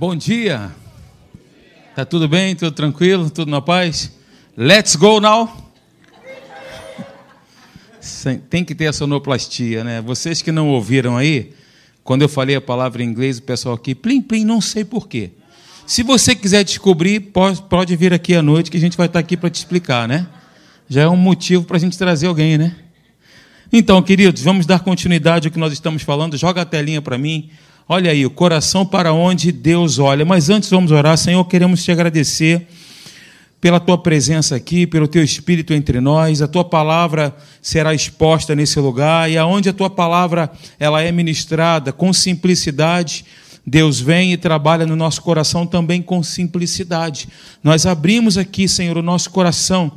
Bom dia. Tá tudo bem? Tudo tranquilo? Tudo na paz? Let's go now. Tem que ter a sonoplastia, né? Vocês que não ouviram aí, quando eu falei a palavra em inglês, o pessoal aqui, plim, plim, não sei porquê. Se você quiser descobrir, pode, pode vir aqui à noite que a gente vai estar aqui para te explicar, né? Já é um motivo para a gente trazer alguém, né? Então, queridos, vamos dar continuidade ao que nós estamos falando. Joga a telinha para mim. Olha aí, o coração para onde Deus olha. Mas antes vamos orar. Senhor, queremos te agradecer pela tua presença aqui, pelo teu espírito entre nós. A tua palavra será exposta nesse lugar e aonde a tua palavra ela é ministrada com simplicidade, Deus vem e trabalha no nosso coração também com simplicidade. Nós abrimos aqui, Senhor, o nosso coração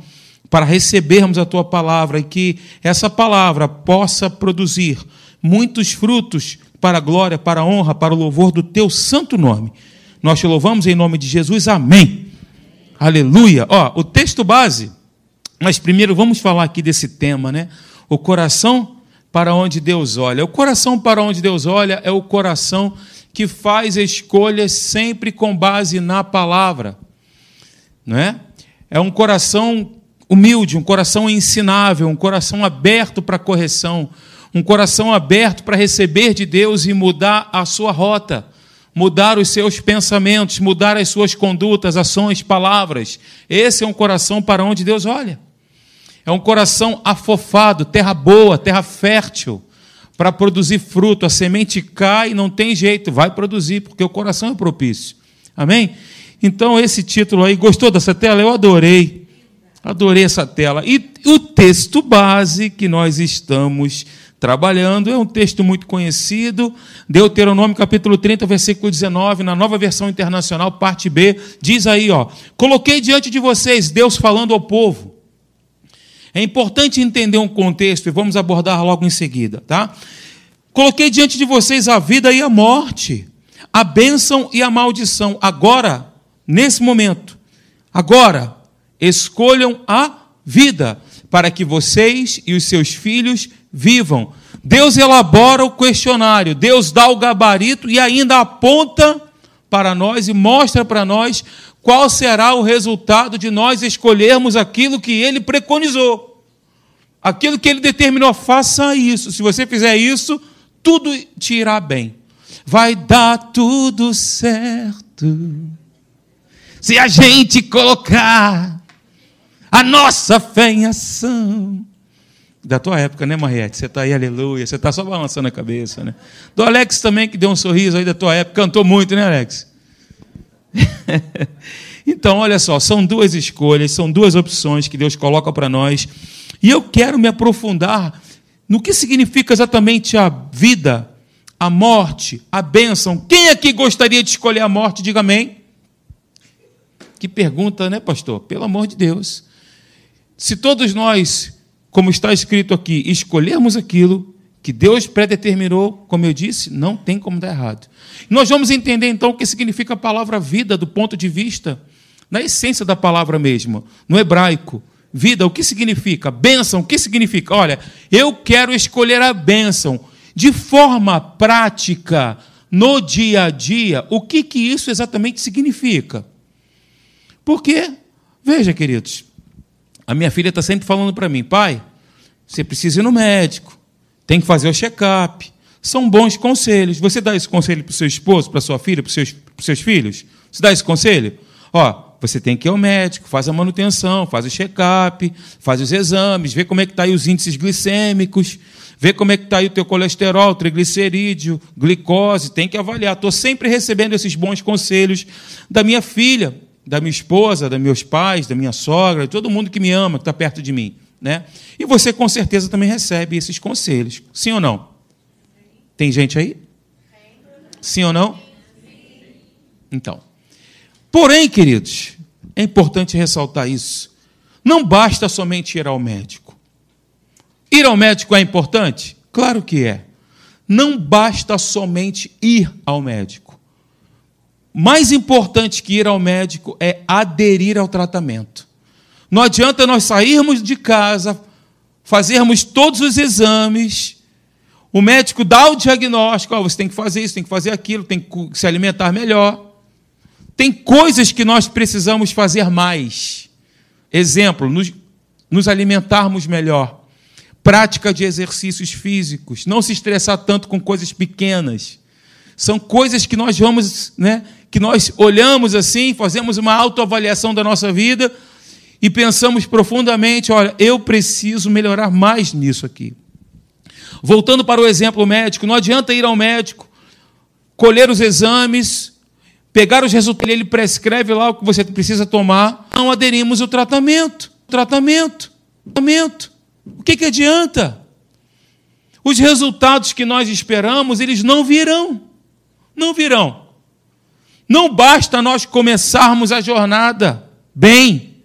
para recebermos a tua palavra e que essa palavra possa produzir muitos frutos para a glória, para a honra, para o louvor do teu santo nome. Nós te louvamos em nome de Jesus. Amém. Aleluia. Ó, o texto base, mas primeiro vamos falar aqui desse tema, né? O coração para onde Deus olha. O coração para onde Deus olha é o coração que faz escolhas sempre com base na palavra, não é? É um coração humilde, um coração ensinável, um coração aberto para correção, um coração aberto para receber de Deus e mudar a sua rota, mudar os seus pensamentos, mudar as suas condutas, ações, palavras. Esse é um coração para onde Deus olha. É um coração afofado, terra boa, terra fértil, para produzir fruto. A semente cai, não tem jeito, vai produzir, porque o coração é propício. Amém? Então, esse título aí, gostou dessa tela? Eu adorei. Adorei essa tela. E o texto base que nós estamos trabalhando. É um texto muito conhecido, Deuteronômio capítulo 30, versículo 19, na nova versão internacional, parte B, diz aí, ó: Coloquei diante de vocês Deus falando ao povo. É importante entender um contexto e vamos abordar logo em seguida, tá? Coloquei diante de vocês a vida e a morte, a bênção e a maldição. Agora, nesse momento, agora, escolham a vida, para que vocês e os seus filhos vivam. Deus elabora o questionário, Deus dá o gabarito e ainda aponta para nós e mostra para nós qual será o resultado de nós escolhermos aquilo que ele preconizou. Aquilo que ele determinou, faça isso. Se você fizer isso, tudo te irá bem. Vai dar tudo certo. Se a gente colocar a nossa fé em ação da tua época, né, Mariette? Você está aí, aleluia. Você está só balançando a cabeça, né? Do Alex também, que deu um sorriso aí da tua época. Cantou muito, né, Alex? então, olha só, são duas escolhas, são duas opções que Deus coloca para nós. E eu quero me aprofundar no que significa exatamente a vida, a morte, a bênção. Quem aqui gostaria de escolher a morte? Diga amém. Que pergunta, né, pastor? Pelo amor de Deus. Se todos nós como está escrito aqui, escolhermos aquilo que Deus predeterminou, como eu disse, não tem como dar errado. Nós vamos entender então o que significa a palavra vida do ponto de vista, na essência da palavra mesmo, no hebraico. Vida, o que significa? Bênção, o que significa? Olha, eu quero escolher a bênção de forma prática, no dia a dia. O que, que isso exatamente significa? Porque, veja, queridos, a minha filha está sempre falando para mim, pai, você precisa ir no médico, tem que fazer o check-up. São bons conselhos. Você dá esse conselho para o seu esposo, para sua filha, para os seus, seus filhos? Você dá esse conselho? Ó, você tem que ir ao médico, faz a manutenção, faz o check-up, faz os exames, vê como é que está aí os índices glicêmicos, vê como é que está aí o teu colesterol, triglicerídeo, glicose, tem que avaliar. Estou sempre recebendo esses bons conselhos da minha filha da minha esposa, dos meus pais, da minha sogra, de todo mundo que me ama, que está perto de mim. Né? E você com certeza também recebe esses conselhos. Sim ou não? Tem gente aí? Sim ou não? Então. Porém, queridos, é importante ressaltar isso. Não basta somente ir ao médico. Ir ao médico é importante? Claro que é. Não basta somente ir ao médico mais importante que ir ao médico é aderir ao tratamento. Não adianta nós sairmos de casa, fazermos todos os exames, o médico dá o diagnóstico, oh, você tem que fazer isso, tem que fazer aquilo, tem que se alimentar melhor. Tem coisas que nós precisamos fazer mais. Exemplo, nos, nos alimentarmos melhor. Prática de exercícios físicos. Não se estressar tanto com coisas pequenas. São coisas que nós vamos, né, que nós olhamos assim, fazemos uma autoavaliação da nossa vida e pensamos profundamente, olha, eu preciso melhorar mais nisso aqui. Voltando para o exemplo médico, não adianta ir ao médico, colher os exames, pegar os resultados, ele prescreve lá o que você precisa tomar, não aderimos o tratamento. Tratamento. Tratamento. O que, que adianta? Os resultados que nós esperamos, eles não virão. Não virão. Não basta nós começarmos a jornada bem.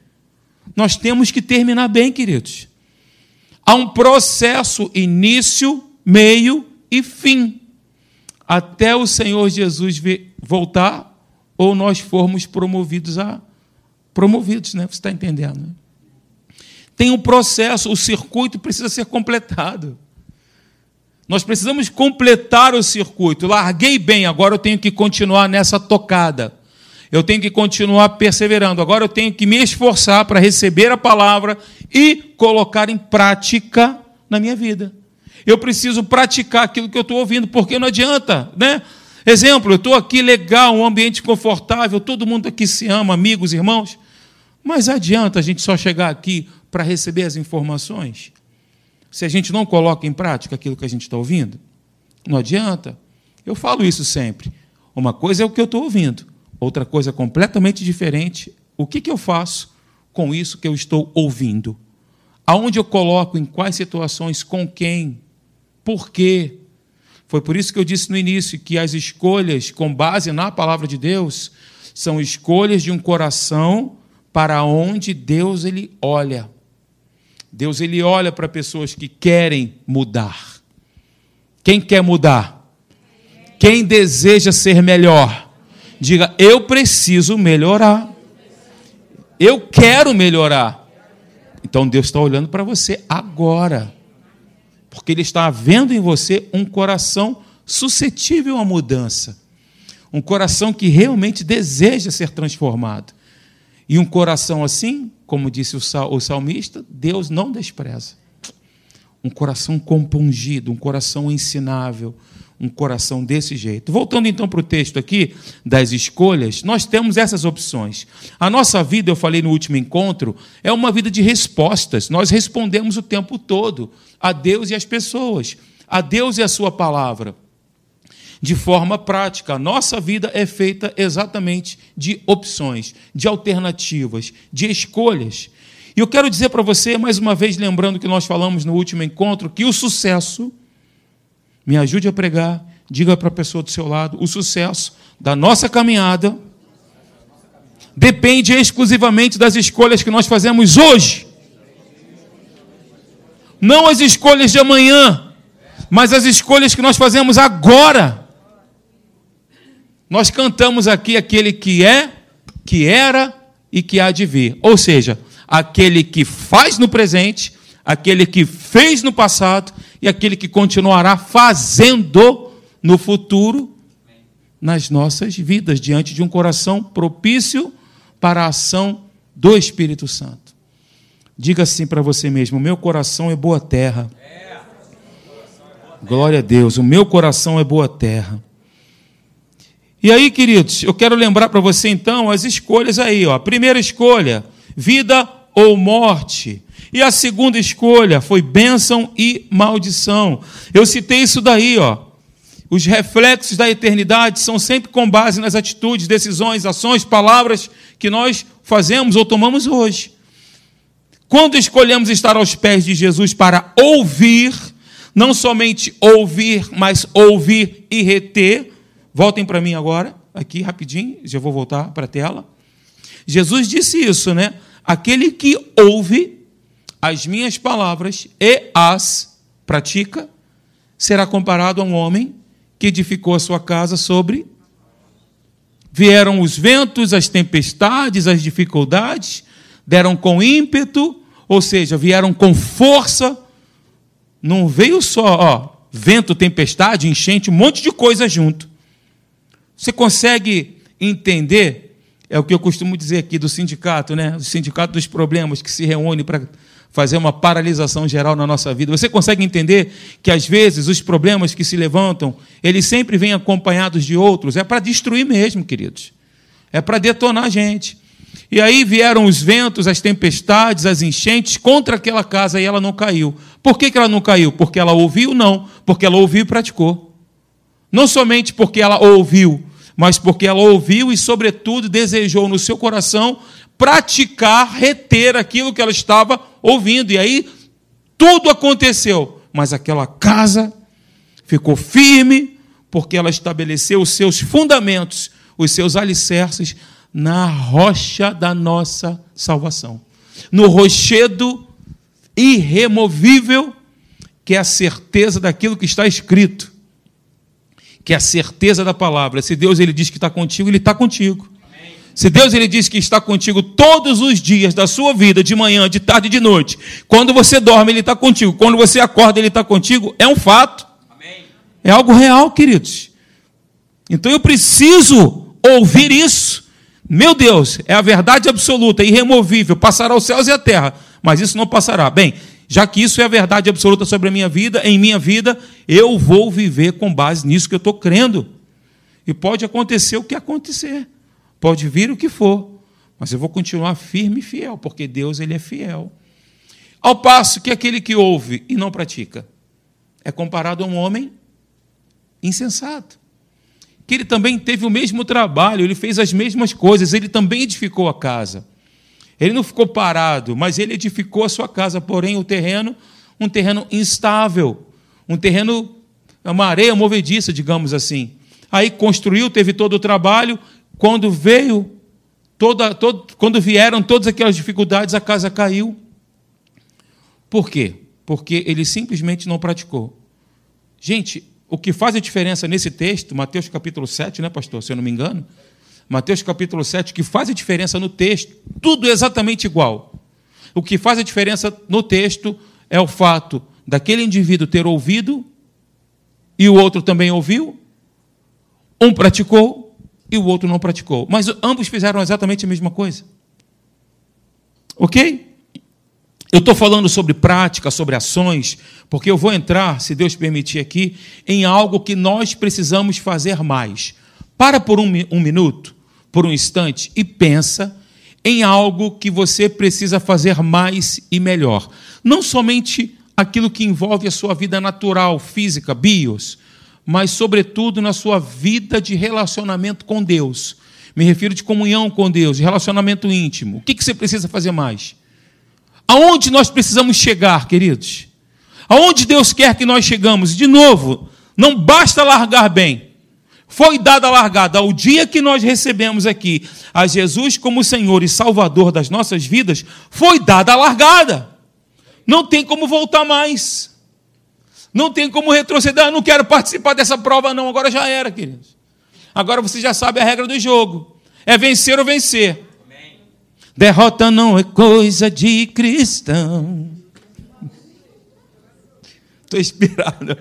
Nós temos que terminar bem, queridos. Há um processo início, meio e fim. Até o Senhor Jesus voltar ou nós formos promovidos a promovidos, né? Você está entendendo? Né? Tem um processo, o circuito precisa ser completado. Nós precisamos completar o circuito. Larguei bem, agora eu tenho que continuar nessa tocada. Eu tenho que continuar perseverando. Agora eu tenho que me esforçar para receber a palavra e colocar em prática na minha vida. Eu preciso praticar aquilo que eu estou ouvindo, porque não adianta, né? Exemplo, eu estou aqui legal, um ambiente confortável, todo mundo aqui se ama, amigos, irmãos. Mas adianta a gente só chegar aqui para receber as informações? Se a gente não coloca em prática aquilo que a gente está ouvindo? Não adianta. Eu falo isso sempre. Uma coisa é o que eu estou ouvindo, Outra coisa completamente diferente, o que, que eu faço com isso que eu estou ouvindo? Aonde eu coloco, em quais situações, com quem, por quê? Foi por isso que eu disse no início que as escolhas com base na palavra de Deus são escolhas de um coração para onde Deus ele olha. Deus ele olha para pessoas que querem mudar. Quem quer mudar? Quem deseja ser melhor? Diga, eu preciso melhorar. Eu quero melhorar. Então Deus está olhando para você agora. Porque Ele está vendo em você um coração suscetível à mudança. Um coração que realmente deseja ser transformado. E um coração assim, como disse o salmista, Deus não despreza. Um coração compungido, um coração ensinável, um coração desse jeito. Voltando então para o texto aqui das escolhas, nós temos essas opções. A nossa vida, eu falei no último encontro, é uma vida de respostas. Nós respondemos o tempo todo a Deus e às pessoas, a Deus e a Sua palavra. De forma prática, a nossa vida é feita exatamente de opções, de alternativas, de escolhas. E eu quero dizer para você, mais uma vez, lembrando que nós falamos no último encontro, que o sucesso me ajude a pregar, diga para a pessoa do seu lado: o sucesso da nossa caminhada depende exclusivamente das escolhas que nós fazemos hoje. Não as escolhas de amanhã, mas as escolhas que nós fazemos agora. Nós cantamos aqui aquele que é, que era e que há de vir. Ou seja, aquele que faz no presente, aquele que fez no passado e aquele que continuará fazendo no futuro nas nossas vidas, diante de um coração propício para a ação do Espírito Santo. Diga assim para você mesmo: meu coração é boa terra. Glória a Deus, o meu coração é boa terra. E aí, queridos, eu quero lembrar para você então as escolhas aí, ó. A primeira escolha, vida ou morte. E a segunda escolha foi bênção e maldição. Eu citei isso daí, ó. Os reflexos da eternidade são sempre com base nas atitudes, decisões, ações, palavras que nós fazemos ou tomamos hoje. Quando escolhemos estar aos pés de Jesus para ouvir, não somente ouvir, mas ouvir e reter. Voltem para mim agora, aqui rapidinho, já vou voltar para a tela. Jesus disse isso, né? Aquele que ouve as minhas palavras e as pratica, será comparado a um homem que edificou a sua casa sobre. Vieram os ventos, as tempestades, as dificuldades, deram com ímpeto, ou seja, vieram com força. Não veio só ó, vento, tempestade, enchente, um monte de coisa junto. Você consegue entender é o que eu costumo dizer aqui do sindicato, né? O sindicato dos problemas que se reúne para fazer uma paralisação geral na nossa vida. Você consegue entender que às vezes os problemas que se levantam, eles sempre vêm acompanhados de outros, é para destruir mesmo, queridos. É para detonar a gente. E aí vieram os ventos, as tempestades, as enchentes contra aquela casa e ela não caiu. Por que, que ela não caiu? Porque ela ouviu? Não, porque ela ouviu e praticou. Não somente porque ela ouviu, mas porque ela ouviu e, sobretudo, desejou no seu coração praticar, reter aquilo que ela estava ouvindo. E aí tudo aconteceu, mas aquela casa ficou firme porque ela estabeleceu os seus fundamentos, os seus alicerces na rocha da nossa salvação, no rochedo irremovível que é a certeza daquilo que está escrito que é a certeza da palavra. Se Deus ele diz que está contigo, ele está contigo. Se Deus ele diz que está contigo todos os dias da sua vida, de manhã, de tarde e de noite, quando você dorme, ele está contigo, quando você acorda, ele está contigo, é um fato. Amém. É algo real, queridos. Então eu preciso ouvir isso. Meu Deus, é a verdade absoluta, irremovível, passará os céus e a terra, mas isso não passará. Bem, já que isso é a verdade absoluta sobre a minha vida, em minha vida, eu vou viver com base nisso que eu estou crendo. E pode acontecer o que acontecer, pode vir o que for, mas eu vou continuar firme e fiel, porque Deus ele é fiel. Ao passo que aquele que ouve e não pratica é comparado a um homem insensato. Que ele também teve o mesmo trabalho, ele fez as mesmas coisas, ele também edificou a casa. Ele não ficou parado, mas ele edificou a sua casa, porém o terreno, um terreno instável, um terreno, uma areia movediça, digamos assim. Aí construiu, teve todo o trabalho, quando veio, toda, todo, quando vieram todas aquelas dificuldades, a casa caiu. Por quê? Porque ele simplesmente não praticou. Gente, o que faz a diferença nesse texto, Mateus capítulo 7, né, pastor, se eu não me engano, Mateus capítulo 7, que faz a diferença no texto, tudo exatamente igual. O que faz a diferença no texto é o fato daquele indivíduo ter ouvido e o outro também ouviu, um praticou e o outro não praticou. Mas ambos fizeram exatamente a mesma coisa. Ok? Eu estou falando sobre prática, sobre ações, porque eu vou entrar, se Deus permitir aqui, em algo que nós precisamos fazer mais. Para por um, um minuto por um instante e pensa em algo que você precisa fazer mais e melhor. Não somente aquilo que envolve a sua vida natural, física, bios, mas, sobretudo, na sua vida de relacionamento com Deus. Me refiro de comunhão com Deus, de relacionamento íntimo. O que você precisa fazer mais? Aonde nós precisamos chegar, queridos? Aonde Deus quer que nós chegamos? De novo, não basta largar bem foi dada a largada ao dia que nós recebemos aqui a Jesus como Senhor e Salvador das nossas vidas, foi dada a largada. Não tem como voltar mais. Não tem como retroceder. Eu não quero participar dessa prova, não. Agora já era, queridos. Agora você já sabe a regra do jogo: é vencer ou vencer. Derrota não é coisa de cristão. Estou inspirado.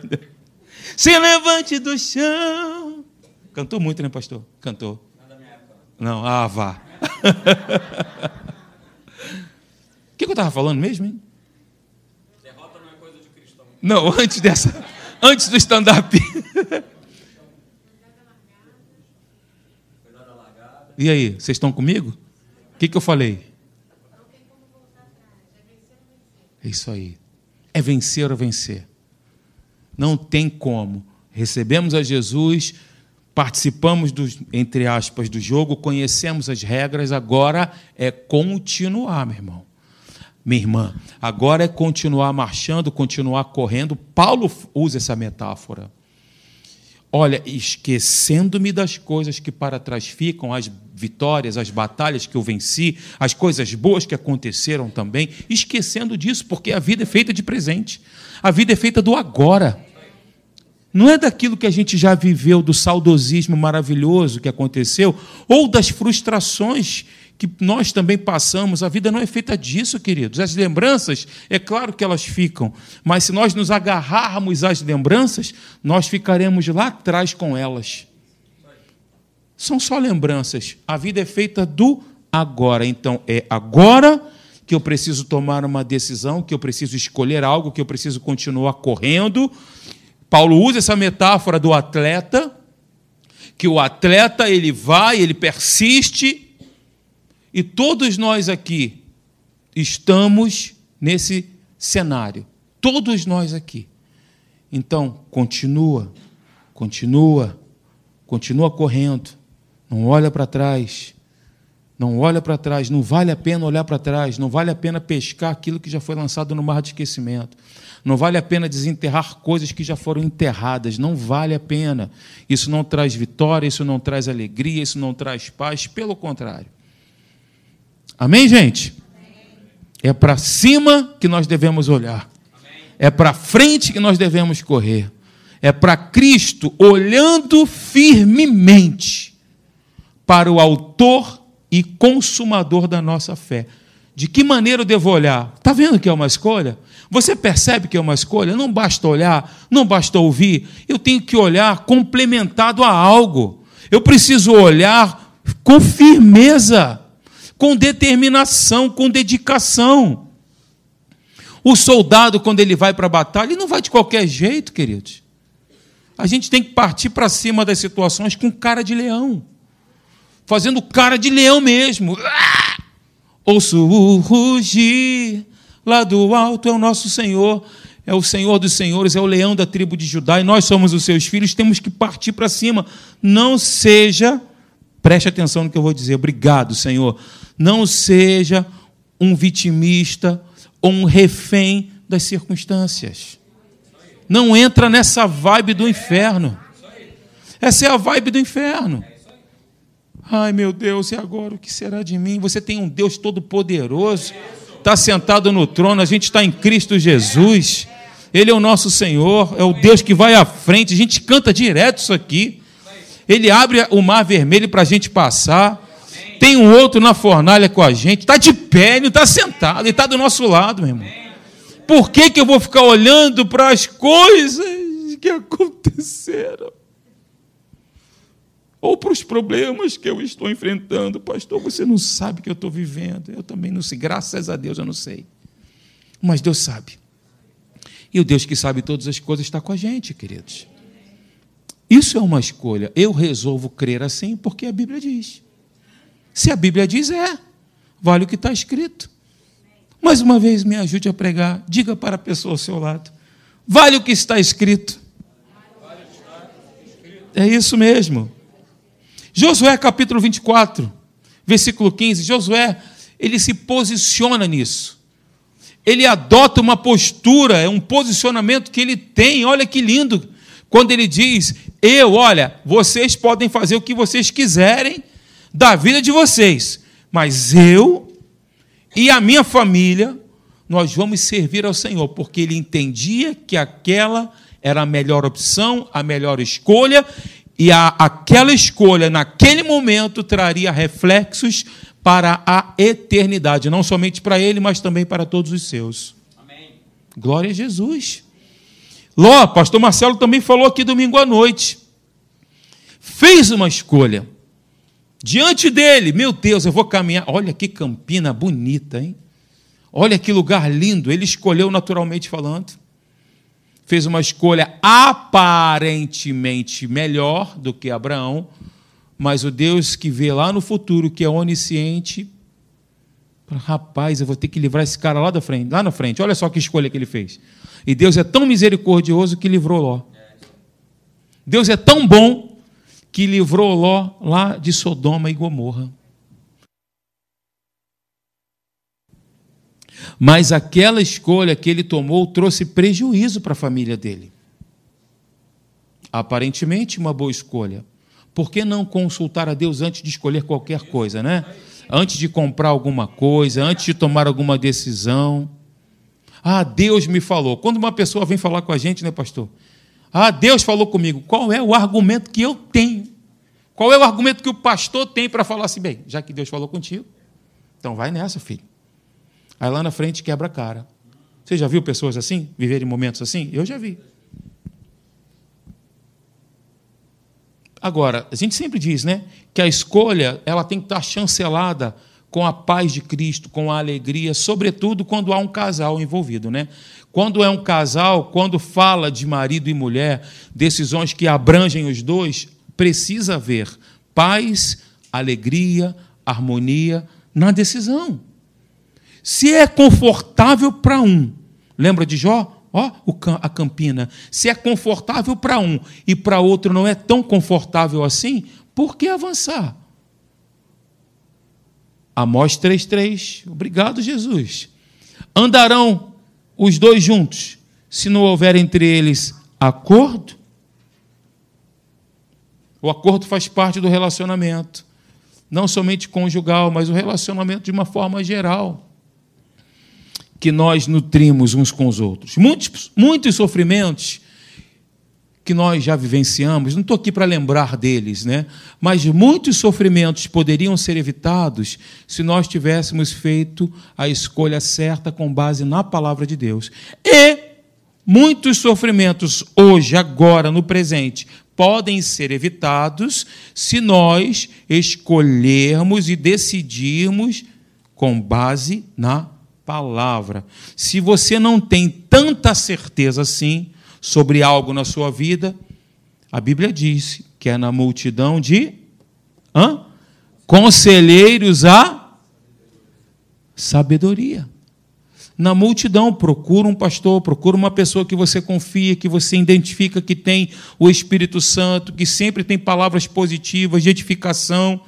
Se levante do chão. Cantou muito, né, pastor? Cantou. Não, ah, vá. O que, que eu estava falando mesmo, hein? Derrota não é coisa de cristão. Não, antes dessa. Antes do stand-up. E aí, vocês estão comigo? O que, que eu falei? É isso aí. É vencer ou vencer. Não tem como. Recebemos a Jesus, participamos, do, entre aspas, do jogo, conhecemos as regras, agora é continuar, meu irmão. Minha irmã, agora é continuar marchando, continuar correndo. Paulo usa essa metáfora. Olha, esquecendo-me das coisas que para trás ficam, as vitórias, as batalhas que eu venci, as coisas boas que aconteceram também, esquecendo disso, porque a vida é feita de presente, a vida é feita do agora. Não é daquilo que a gente já viveu, do saudosismo maravilhoso que aconteceu, ou das frustrações que nós também passamos. A vida não é feita disso, queridos. As lembranças, é claro que elas ficam, mas se nós nos agarrarmos às lembranças, nós ficaremos lá atrás com elas. são só lembranças. A vida é feita do agora. Então, é agora que eu preciso tomar uma decisão, que eu preciso escolher algo, que eu preciso continuar correndo. Paulo usa essa metáfora do atleta, que o atleta ele vai, ele persiste, e todos nós aqui estamos nesse cenário. Todos nós aqui. Então, continua, continua, continua correndo. Não olha para trás. Não olha para trás, não vale a pena olhar para trás, não vale a pena pescar aquilo que já foi lançado no mar de esquecimento. Não vale a pena desenterrar coisas que já foram enterradas, não vale a pena. Isso não traz vitória, isso não traz alegria, isso não traz paz, pelo contrário. Amém, gente? É para cima que nós devemos olhar. É para frente que nós devemos correr. É para Cristo olhando firmemente para o autor e consumador da nossa fé. De que maneira eu devo olhar? Está vendo que é uma escolha? Você percebe que é uma escolha? Não basta olhar, não basta ouvir. Eu tenho que olhar complementado a algo. Eu preciso olhar com firmeza, com determinação, com dedicação. O soldado, quando ele vai para a batalha, ele não vai de qualquer jeito, queridos. A gente tem que partir para cima das situações com cara de leão fazendo cara de leão mesmo. Ah! Ouço o rugir, lá do alto é o nosso Senhor, é o Senhor dos Senhores, é o leão da tribo de Judá, e nós somos os seus filhos, temos que partir para cima. Não seja, preste atenção no que eu vou dizer, obrigado, Senhor. Não seja um vitimista ou um refém das circunstâncias. Não entra nessa vibe do inferno. Essa é a vibe do inferno. Ai meu Deus, e agora o que será de mim? Você tem um Deus todo-poderoso, está sentado no trono, a gente está em Cristo Jesus, Ele é o nosso Senhor, é o Deus que vai à frente, a gente canta direto isso aqui. Ele abre o mar vermelho para a gente passar. Tem um outro na fornalha com a gente, está de pé, ele está sentado, ele está do nosso lado, meu irmão. Por que, que eu vou ficar olhando para as coisas que aconteceram? Ou para os problemas que eu estou enfrentando. Pastor, você não sabe o que eu estou vivendo. Eu também não sei, graças a Deus eu não sei. Mas Deus sabe. E o Deus que sabe todas as coisas está com a gente, queridos. Isso é uma escolha. Eu resolvo crer assim porque a Bíblia diz. Se a Bíblia diz, é. Vale o que está escrito. Mais uma vez, me ajude a pregar. Diga para a pessoa ao seu lado. Vale o que está escrito. É isso mesmo. Josué capítulo 24, versículo 15. Josué, ele se posiciona nisso. Ele adota uma postura, é um posicionamento que ele tem. Olha que lindo. Quando ele diz: Eu, olha, vocês podem fazer o que vocês quiserem da vida de vocês, mas eu e a minha família, nós vamos servir ao Senhor, porque ele entendia que aquela era a melhor opção, a melhor escolha, e a, aquela escolha, naquele momento, traria reflexos para a eternidade, não somente para ele, mas também para todos os seus. Amém. Glória a Jesus. Ló, pastor Marcelo também falou aqui domingo à noite. Fez uma escolha. Diante dele, meu Deus, eu vou caminhar. Olha que campina bonita, hein? Olha que lugar lindo. Ele escolheu naturalmente falando fez uma escolha aparentemente melhor do que Abraão, mas o Deus que vê lá no futuro, que é onisciente, rapaz, eu vou ter que livrar esse cara lá da frente, lá na frente. Olha só que escolha que ele fez. E Deus é tão misericordioso que livrou Ló. Deus é tão bom que livrou Ló lá de Sodoma e Gomorra. Mas aquela escolha que ele tomou trouxe prejuízo para a família dele. Aparentemente, uma boa escolha. Por que não consultar a Deus antes de escolher qualquer coisa, né? Antes de comprar alguma coisa, antes de tomar alguma decisão. Ah, Deus me falou. Quando uma pessoa vem falar com a gente, né, pastor? Ah, Deus falou comigo. Qual é o argumento que eu tenho? Qual é o argumento que o pastor tem para falar assim, bem, já que Deus falou contigo, então vai nessa, filho. Aí lá na frente quebra a cara. Você já viu pessoas assim? Viverem momentos assim? Eu já vi. Agora, a gente sempre diz, né, que a escolha ela tem que estar chancelada com a paz de Cristo, com a alegria, sobretudo quando há um casal envolvido, né? Quando é um casal, quando fala de marido e mulher, decisões que abrangem os dois, precisa haver paz, alegria, harmonia na decisão. Se é confortável para um, lembra de Jó? Ó, a campina. Se é confortável para um e para outro não é tão confortável assim, por que avançar? Amós 3,3. Obrigado, Jesus. Andarão os dois juntos, se não houver entre eles acordo? O acordo faz parte do relacionamento, não somente conjugal, mas o relacionamento de uma forma geral que nós nutrimos uns com os outros. Muitos, muitos sofrimentos que nós já vivenciamos, não estou aqui para lembrar deles, né? mas muitos sofrimentos poderiam ser evitados se nós tivéssemos feito a escolha certa com base na palavra de Deus. E muitos sofrimentos hoje, agora, no presente, podem ser evitados se nós escolhermos e decidirmos com base na palavra. Se você não tem tanta certeza assim sobre algo na sua vida, a Bíblia diz que é na multidão de hã? conselheiros a sabedoria. Na multidão, procura um pastor, procura uma pessoa que você confia, que você identifica que tem o Espírito Santo, que sempre tem palavras positivas, de edificação.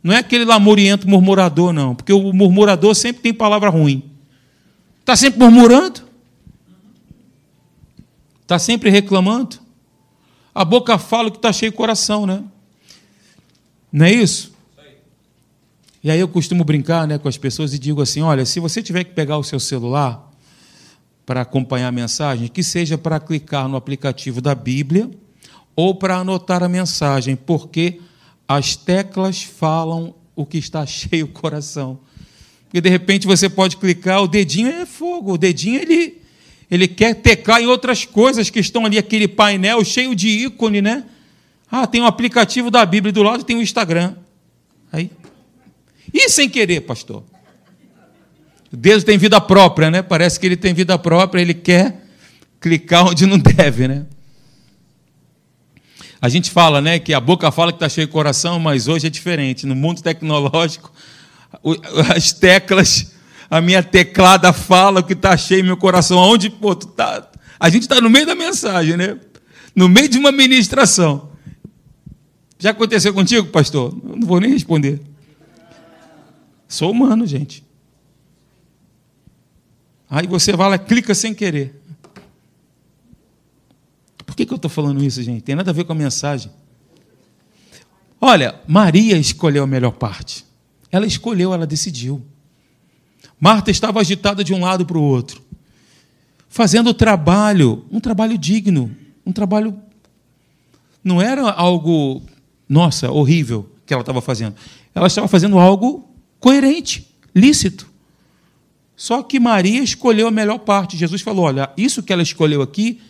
Não é aquele lamuriento murmurador, não, porque o murmurador sempre tem palavra ruim. Está sempre murmurando? Está sempre reclamando? A boca fala que está cheio o coração, né? Não é isso? E aí eu costumo brincar né, com as pessoas e digo assim: olha, se você tiver que pegar o seu celular para acompanhar a mensagem, que seja para clicar no aplicativo da Bíblia ou para anotar a mensagem, porque as teclas falam o que está cheio o coração. Porque de repente você pode clicar, o dedinho é fogo, o dedinho ele, ele quer teclar em outras coisas que estão ali, aquele painel cheio de ícone, né? Ah, tem um aplicativo da Bíblia do lado tem o um Instagram. Aí. E sem querer, pastor. Deus tem vida própria, né? Parece que ele tem vida própria, ele quer clicar onde não deve, né? A gente fala, né, que a boca fala que está cheio de coração, mas hoje é diferente. No mundo tecnológico, as teclas, a minha teclada fala o que está cheio meu coração. Aonde, pô, tu tá, a gente está no meio da mensagem, né? No meio de uma ministração. Já aconteceu contigo, pastor? Eu não vou nem responder. Sou humano, gente. Aí você vai lá, clica sem querer. Por que, que eu estou falando isso, gente? Tem nada a ver com a mensagem. Olha, Maria escolheu a melhor parte. Ela escolheu, ela decidiu. Marta estava agitada de um lado para o outro, fazendo o trabalho, um trabalho digno, um trabalho. Não era algo, nossa, horrível que ela estava fazendo. Ela estava fazendo algo coerente, lícito. Só que Maria escolheu a melhor parte. Jesus falou: olha, isso que ela escolheu aqui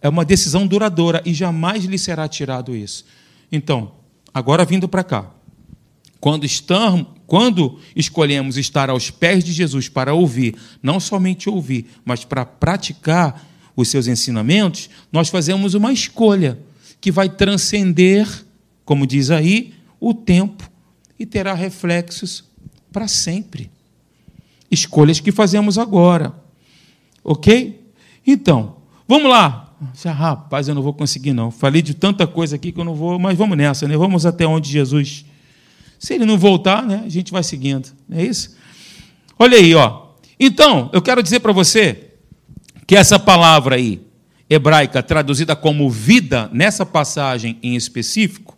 é uma decisão duradoura e jamais lhe será tirado isso. Então, agora vindo para cá. Quando, estamos, quando escolhemos estar aos pés de Jesus para ouvir, não somente ouvir, mas para praticar os seus ensinamentos, nós fazemos uma escolha que vai transcender, como diz aí, o tempo e terá reflexos para sempre. Escolhas que fazemos agora. Ok? Então, vamos lá. Rapaz, eu não vou conseguir, não. Falei de tanta coisa aqui que eu não vou, mas vamos nessa, né? Vamos até onde Jesus se ele não voltar, né, a gente vai seguindo. É isso? Olha aí, ó. Então, eu quero dizer para você que essa palavra aí, hebraica, traduzida como vida, nessa passagem em específico,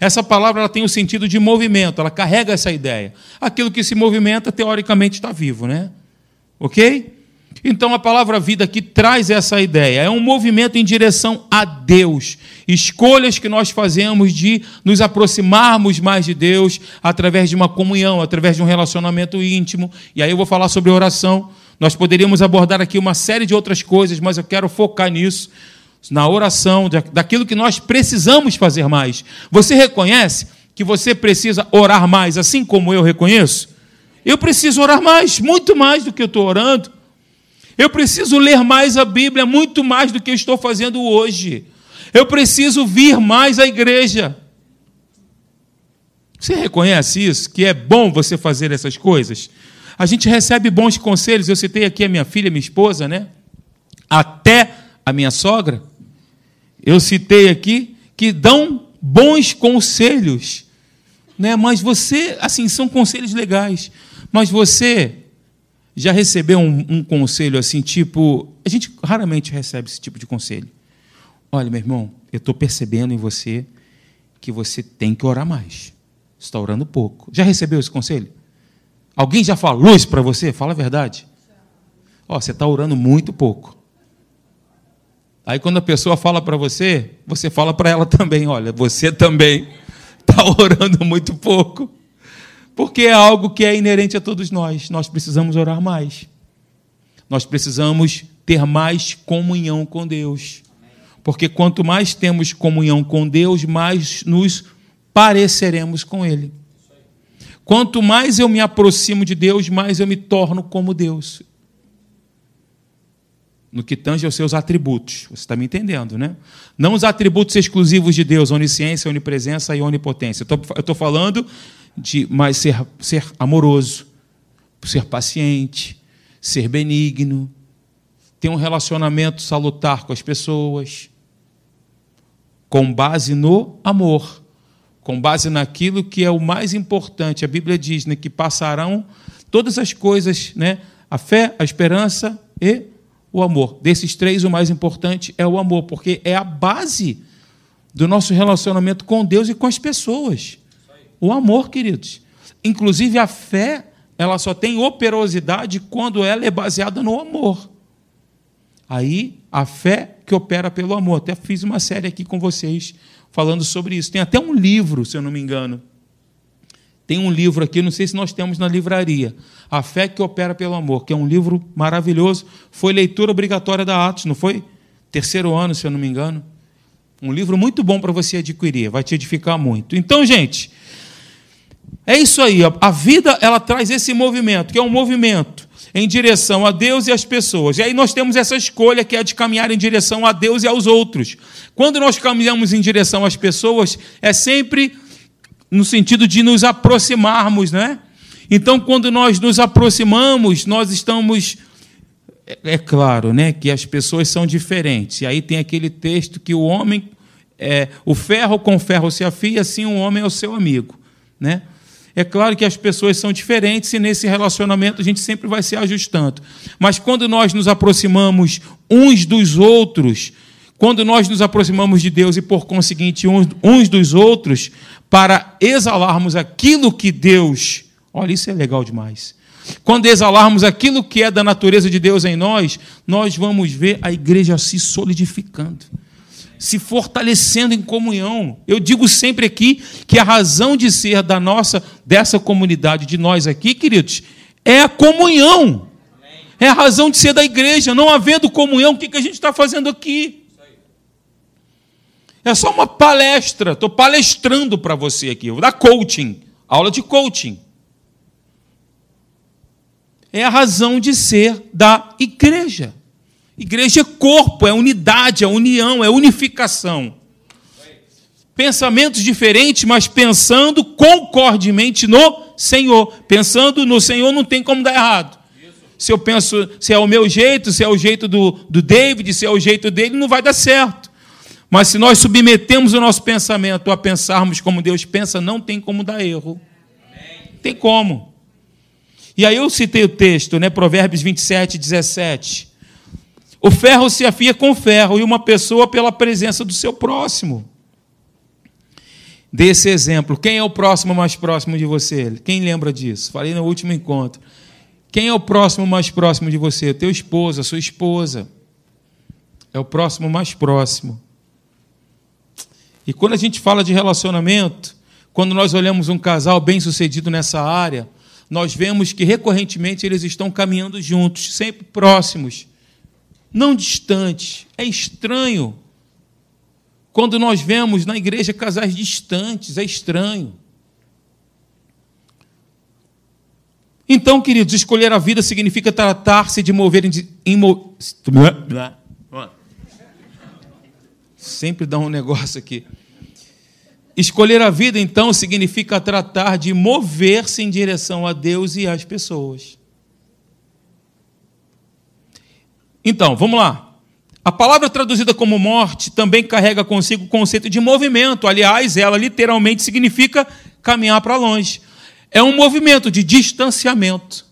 essa palavra ela tem o sentido de movimento, ela carrega essa ideia. Aquilo que se movimenta, teoricamente, está vivo, né? Ok? Então a palavra vida aqui traz essa ideia. É um movimento em direção a Deus. Escolhas que nós fazemos de nos aproximarmos mais de Deus através de uma comunhão, através de um relacionamento íntimo. E aí eu vou falar sobre oração. Nós poderíamos abordar aqui uma série de outras coisas, mas eu quero focar nisso. na oração, daquilo que nós precisamos fazer mais. Você reconhece que você precisa orar mais, assim como eu reconheço? Eu preciso orar mais, muito mais do que eu estou orando. Eu preciso ler mais a Bíblia, muito mais do que eu estou fazendo hoje. Eu preciso vir mais à igreja. Você reconhece isso? Que é bom você fazer essas coisas? A gente recebe bons conselhos. Eu citei aqui a minha filha, minha esposa, né? Até a minha sogra. Eu citei aqui que dão bons conselhos, né? Mas você, assim, são conselhos legais. Mas você já recebeu um, um conselho assim, tipo, a gente raramente recebe esse tipo de conselho. Olha, meu irmão, eu estou percebendo em você que você tem que orar mais. Está orando pouco. Já recebeu esse conselho? Alguém já falou isso para você? Fala a verdade. Ó, você está orando muito pouco. Aí quando a pessoa fala para você, você fala para ela também, olha, você também está orando muito pouco. Porque é algo que é inerente a todos nós. Nós precisamos orar mais. Nós precisamos ter mais comunhão com Deus. Porque quanto mais temos comunhão com Deus, mais nos pareceremos com Ele. Quanto mais eu me aproximo de Deus, mais eu me torno como Deus. No que tange aos seus atributos. Você está me entendendo, né? Não os atributos exclusivos de Deus, onisciência, onipresença e onipotência. Eu estou falando de mais ser, ser amoroso, ser paciente, ser benigno, ter um relacionamento salutar com as pessoas, com base no amor com base naquilo que é o mais importante. A Bíblia diz né, que passarão todas as coisas, né, a fé, a esperança e o amor. Desses três, o mais importante é o amor, porque é a base do nosso relacionamento com Deus e com as pessoas. O amor, queridos. Inclusive, a fé, ela só tem operosidade quando ela é baseada no amor. Aí, a fé que opera pelo amor. Até fiz uma série aqui com vocês falando sobre isso. Tem até um livro, se eu não me engano. Tem um livro aqui, não sei se nós temos na livraria, A Fé que Opera pelo Amor, que é um livro maravilhoso. Foi leitura obrigatória da Atos, não foi? Terceiro ano, se eu não me engano. Um livro muito bom para você adquirir, vai te edificar muito. Então, gente, é isso aí. A vida ela traz esse movimento, que é um movimento em direção a Deus e às pessoas. E aí nós temos essa escolha que é de caminhar em direção a Deus e aos outros. Quando nós caminhamos em direção às pessoas, é sempre no sentido de nos aproximarmos, né? Então, quando nós nos aproximamos, nós estamos é, é claro, né, que as pessoas são diferentes. E aí tem aquele texto que o homem é, o ferro com ferro se afia, assim o um homem é o seu amigo, né? É claro que as pessoas são diferentes e nesse relacionamento a gente sempre vai se ajustando. Mas quando nós nos aproximamos uns dos outros, quando nós nos aproximamos de Deus e, por conseguinte, uns, dos outros, para exalarmos aquilo que Deus. Olha, isso é legal demais. Quando exalarmos aquilo que é da natureza de Deus em nós, nós vamos ver a igreja se solidificando se fortalecendo em comunhão. Eu digo sempre aqui que a razão de ser da nossa, dessa comunidade, de nós aqui, queridos, é a comunhão. É a razão de ser da igreja. Não havendo comunhão, o que a gente está fazendo aqui? É só uma palestra. Estou palestrando para você aqui. vou dar coaching, aula de coaching. É a razão de ser da igreja. Igreja é corpo, é unidade, é união, é unificação. Pensamentos diferentes, mas pensando concordemente no Senhor. Pensando no Senhor não tem como dar errado. Se eu penso, se é o meu jeito, se é o jeito do, do David, se é o jeito dele, não vai dar certo. Mas se nós submetemos o nosso pensamento a pensarmos como Deus pensa, não tem como dar erro. Tem como. E aí eu citei o texto, né? Provérbios 27, 17. O ferro se afia com ferro e uma pessoa pela presença do seu próximo. Desse exemplo, quem é o próximo mais próximo de você? Quem lembra disso? Falei no último encontro. Quem é o próximo mais próximo de você? Teu esposo, a sua esposa. É o próximo mais próximo. E quando a gente fala de relacionamento, quando nós olhamos um casal bem-sucedido nessa área, nós vemos que recorrentemente eles estão caminhando juntos, sempre próximos não distante. É estranho quando nós vemos na igreja casais distantes, é estranho. Então, queridos, escolher a vida significa tratar-se de mover em. em Sempre dá um negócio aqui. Escolher a vida, então, significa tratar de mover-se em direção a Deus e às pessoas. Então, vamos lá. A palavra traduzida como morte também carrega consigo o conceito de movimento. Aliás, ela literalmente significa caminhar para longe é um movimento de distanciamento.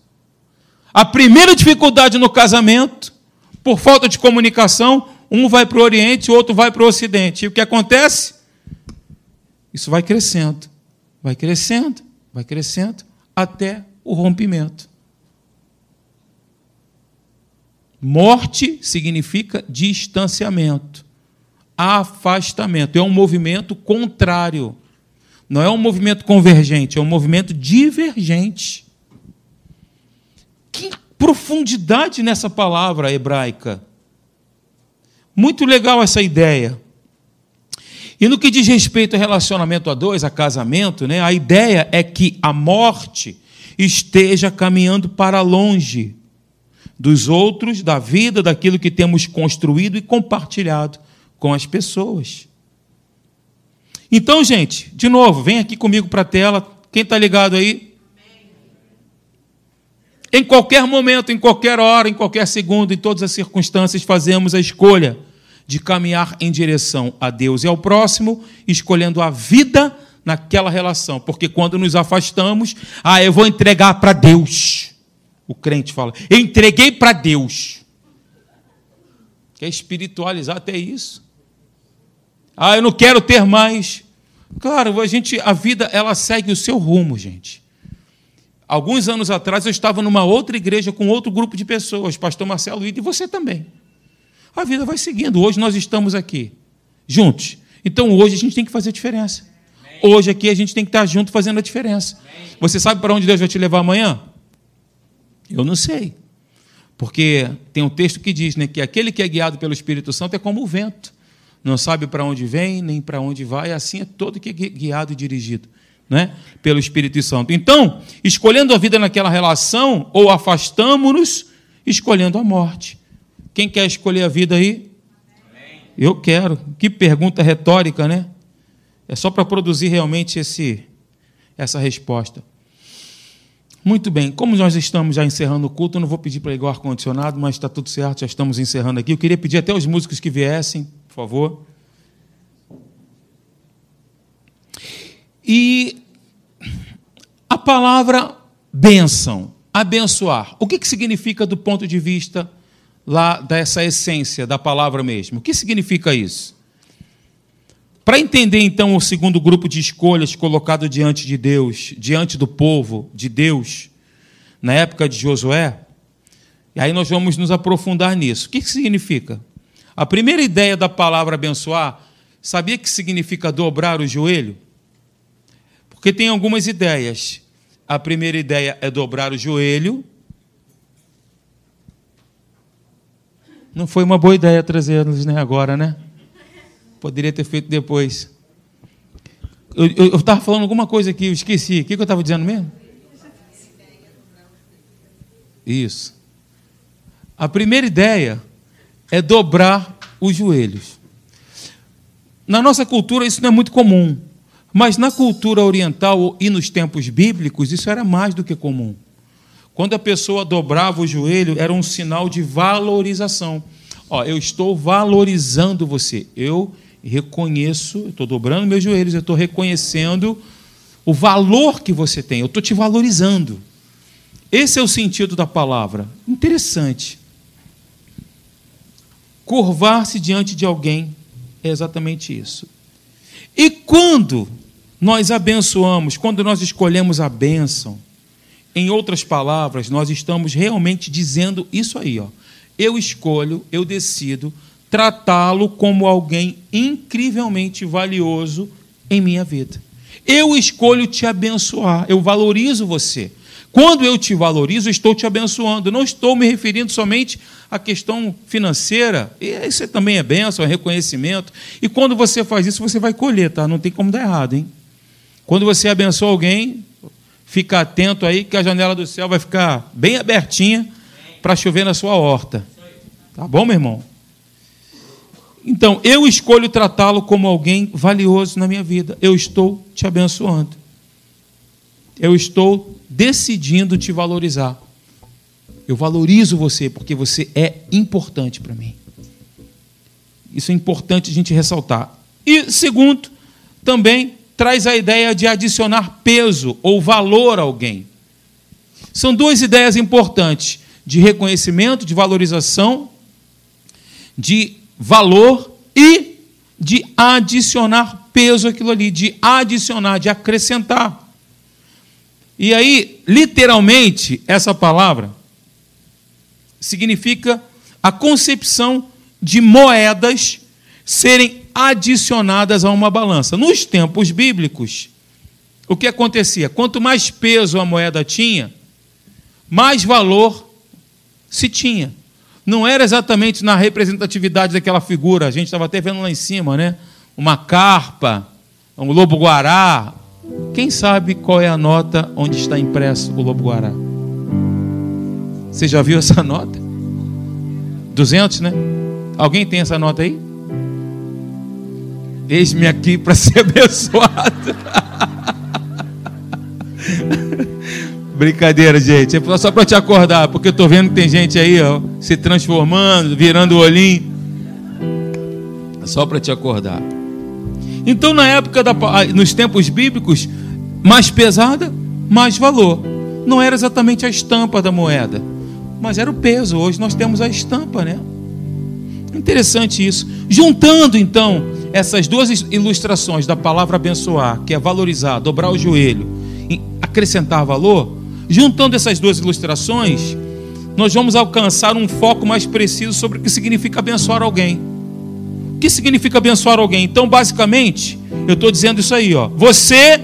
A primeira dificuldade no casamento, por falta de comunicação, um vai para o Oriente, o outro vai para o Ocidente. E o que acontece? Isso vai crescendo, vai crescendo, vai crescendo, até o rompimento. Morte significa distanciamento, afastamento, é um movimento contrário não é um movimento convergente, é um movimento divergente. Que profundidade nessa palavra hebraica. Muito legal essa ideia. E no que diz respeito ao relacionamento a dois, a casamento, né, a ideia é que a morte esteja caminhando para longe dos outros, da vida, daquilo que temos construído e compartilhado com as pessoas. Então, gente, de novo, vem aqui comigo para a tela. Quem está ligado aí? Em qualquer momento, em qualquer hora, em qualquer segundo, em todas as circunstâncias, fazemos a escolha de caminhar em direção a Deus e ao próximo, escolhendo a vida naquela relação. Porque quando nos afastamos, ah, eu vou entregar para Deus. O crente fala, eu entreguei para Deus. Quer espiritualizar até isso? Ah, eu não quero ter mais. Claro, a gente, a vida ela segue o seu rumo, gente. Alguns anos atrás eu estava numa outra igreja com outro grupo de pessoas, pastor Marcelo e você também. A vida vai seguindo. Hoje nós estamos aqui, juntos. Então hoje a gente tem que fazer a diferença. Hoje aqui a gente tem que estar junto fazendo a diferença. Você sabe para onde Deus vai te levar amanhã? Eu não sei. Porque tem um texto que diz né, que aquele que é guiado pelo Espírito Santo é como o vento não sabe para onde vem, nem para onde vai, assim é todo que é guiado e dirigido né? pelo Espírito Santo. Então, escolhendo a vida naquela relação, ou afastamos-nos, escolhendo a morte. Quem quer escolher a vida aí? Amém. Eu quero. Que pergunta retórica, né? É só para produzir realmente esse, essa resposta. Muito bem, como nós estamos já encerrando o culto, eu não vou pedir para ligar o ar-condicionado, mas está tudo certo, já estamos encerrando aqui. Eu queria pedir até os músicos que viessem favor. E a palavra bênção, abençoar, o que, que significa do ponto de vista lá dessa essência da palavra mesmo? O que significa isso? Para entender então o segundo grupo de escolhas colocado diante de Deus, diante do povo de Deus, na época de Josué, e aí nós vamos nos aprofundar nisso. O que significa? A primeira ideia da palavra abençoar, sabia que significa dobrar o joelho? Porque tem algumas ideias. A primeira ideia é dobrar o joelho. Não foi uma boa ideia trazê-los né, agora, né? Poderia ter feito depois. Eu estava falando alguma coisa aqui, eu esqueci. O que, que eu estava dizendo mesmo? Isso. A primeira ideia é dobrar os joelhos. Na nossa cultura isso não é muito comum, mas na cultura oriental e nos tempos bíblicos isso era mais do que comum. Quando a pessoa dobrava o joelho, era um sinal de valorização. Ó, eu estou valorizando você. Eu reconheço, estou dobrando meus joelhos, eu estou reconhecendo o valor que você tem, eu estou te valorizando. Esse é o sentido da palavra. Interessante. Curvar-se diante de alguém é exatamente isso. E quando nós abençoamos, quando nós escolhemos a bênção, em outras palavras, nós estamos realmente dizendo isso aí, ó. Eu escolho, eu decido tratá-lo como alguém incrivelmente valioso em minha vida. Eu escolho te abençoar, eu valorizo você. Quando eu te valorizo, estou te abençoando. Não estou me referindo somente à questão financeira. E isso também é bênção, é reconhecimento. E quando você faz isso, você vai colher, tá? Não tem como dar errado, hein? Quando você abençoa alguém, fica atento aí que a janela do céu vai ficar bem abertinha para chover na sua horta. Tá bom, meu irmão? Então, eu escolho tratá-lo como alguém valioso na minha vida. Eu estou te abençoando. Eu estou decidindo te valorizar. Eu valorizo você porque você é importante para mim. Isso é importante a gente ressaltar. E segundo, também traz a ideia de adicionar peso ou valor a alguém. São duas ideias importantes: de reconhecimento, de valorização, de valor e de adicionar peso àquilo ali, de adicionar, de acrescentar. E aí, literalmente, essa palavra significa a concepção de moedas serem adicionadas a uma balança. Nos tempos bíblicos, o que acontecia? Quanto mais peso a moeda tinha, mais valor se tinha. Não era exatamente na representatividade daquela figura, a gente estava até vendo lá em cima, né? Uma carpa, um lobo-guará, quem sabe qual é a nota onde está impresso o Lobo Guará? Você já viu essa nota? 200, né? Alguém tem essa nota aí? Eis-me aqui para ser abençoado. Brincadeira, gente. É só para te acordar, porque eu estou vendo que tem gente aí ó, se transformando, virando o olhinho. É só para te acordar. Então, na época, da, nos tempos bíblicos, mais pesada, mais valor. Não era exatamente a estampa da moeda, mas era o peso. Hoje nós temos a estampa, né? Interessante isso. Juntando então essas duas ilustrações da palavra abençoar, que é valorizar, dobrar o joelho, acrescentar valor, juntando essas duas ilustrações, nós vamos alcançar um foco mais preciso sobre o que significa abençoar alguém. O que significa abençoar alguém? Então, basicamente, eu estou dizendo isso aí, ó. Você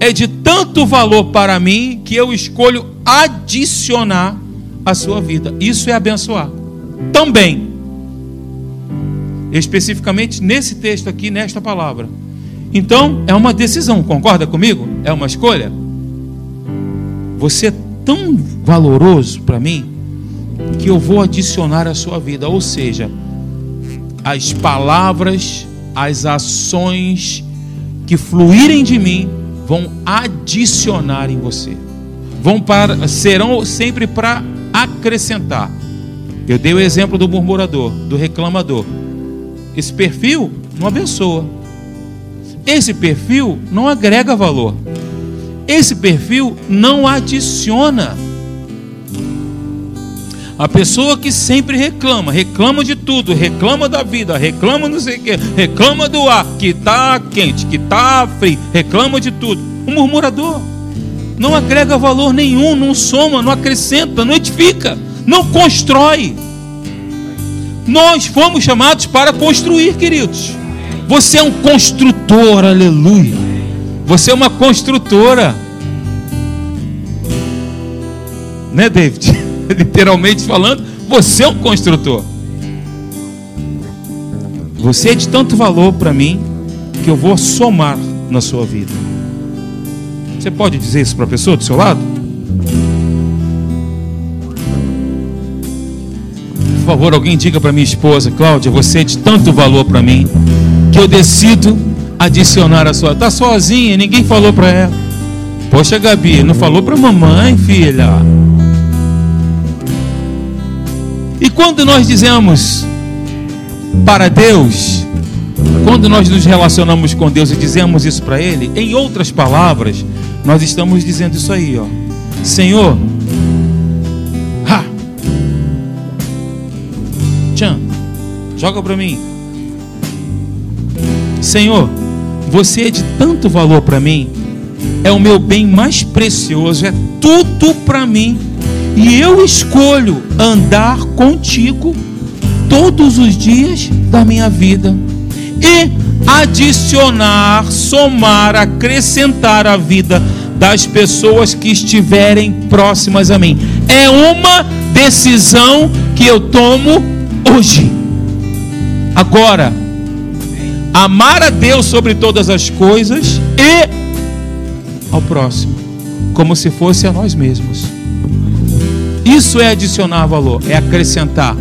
é de tanto valor para mim que eu escolho adicionar a sua vida. Isso é abençoar. Também. Especificamente nesse texto aqui, nesta palavra. Então, é uma decisão, concorda comigo? É uma escolha. Você é tão valoroso para mim que eu vou adicionar a sua vida. Ou seja, as palavras, as ações que fluírem de mim vão adicionar em você. Vão para, serão sempre para acrescentar. Eu dei o exemplo do murmurador, do reclamador. Esse perfil não abençoa. Esse perfil não agrega valor. Esse perfil não adiciona a pessoa que sempre reclama, reclama de tudo, reclama da vida, reclama não sei o que, reclama do ar que está quente, que está frio, reclama de tudo. O murmurador não agrega valor nenhum, não soma, não acrescenta, não edifica, não constrói. Nós fomos chamados para construir, queridos. Você é um construtor, aleluia. Você é uma construtora. Né, David? literalmente falando, você é um construtor. Você é de tanto valor para mim que eu vou somar na sua vida. Você pode dizer isso para a pessoa do seu lado? Por favor, alguém diga para minha esposa, Cláudia, você é de tanto valor para mim que eu decido adicionar a sua. Tá sozinha, ninguém falou para ela. Poxa, Gabi, não falou para mamãe, filha. E quando nós dizemos para Deus, quando nós nos relacionamos com Deus e dizemos isso para Ele, em outras palavras, nós estamos dizendo isso aí, ó. Senhor, ha, tchan, joga para mim. Senhor, você é de tanto valor para mim, é o meu bem mais precioso, é tudo para mim e eu escolho andar contigo todos os dias da minha vida e adicionar, somar, acrescentar a vida das pessoas que estiverem próximas a mim. É uma decisão que eu tomo hoje. Agora, amar a Deus sobre todas as coisas e ao próximo, como se fosse a nós mesmos. Isso é adicionar valor, é acrescentar.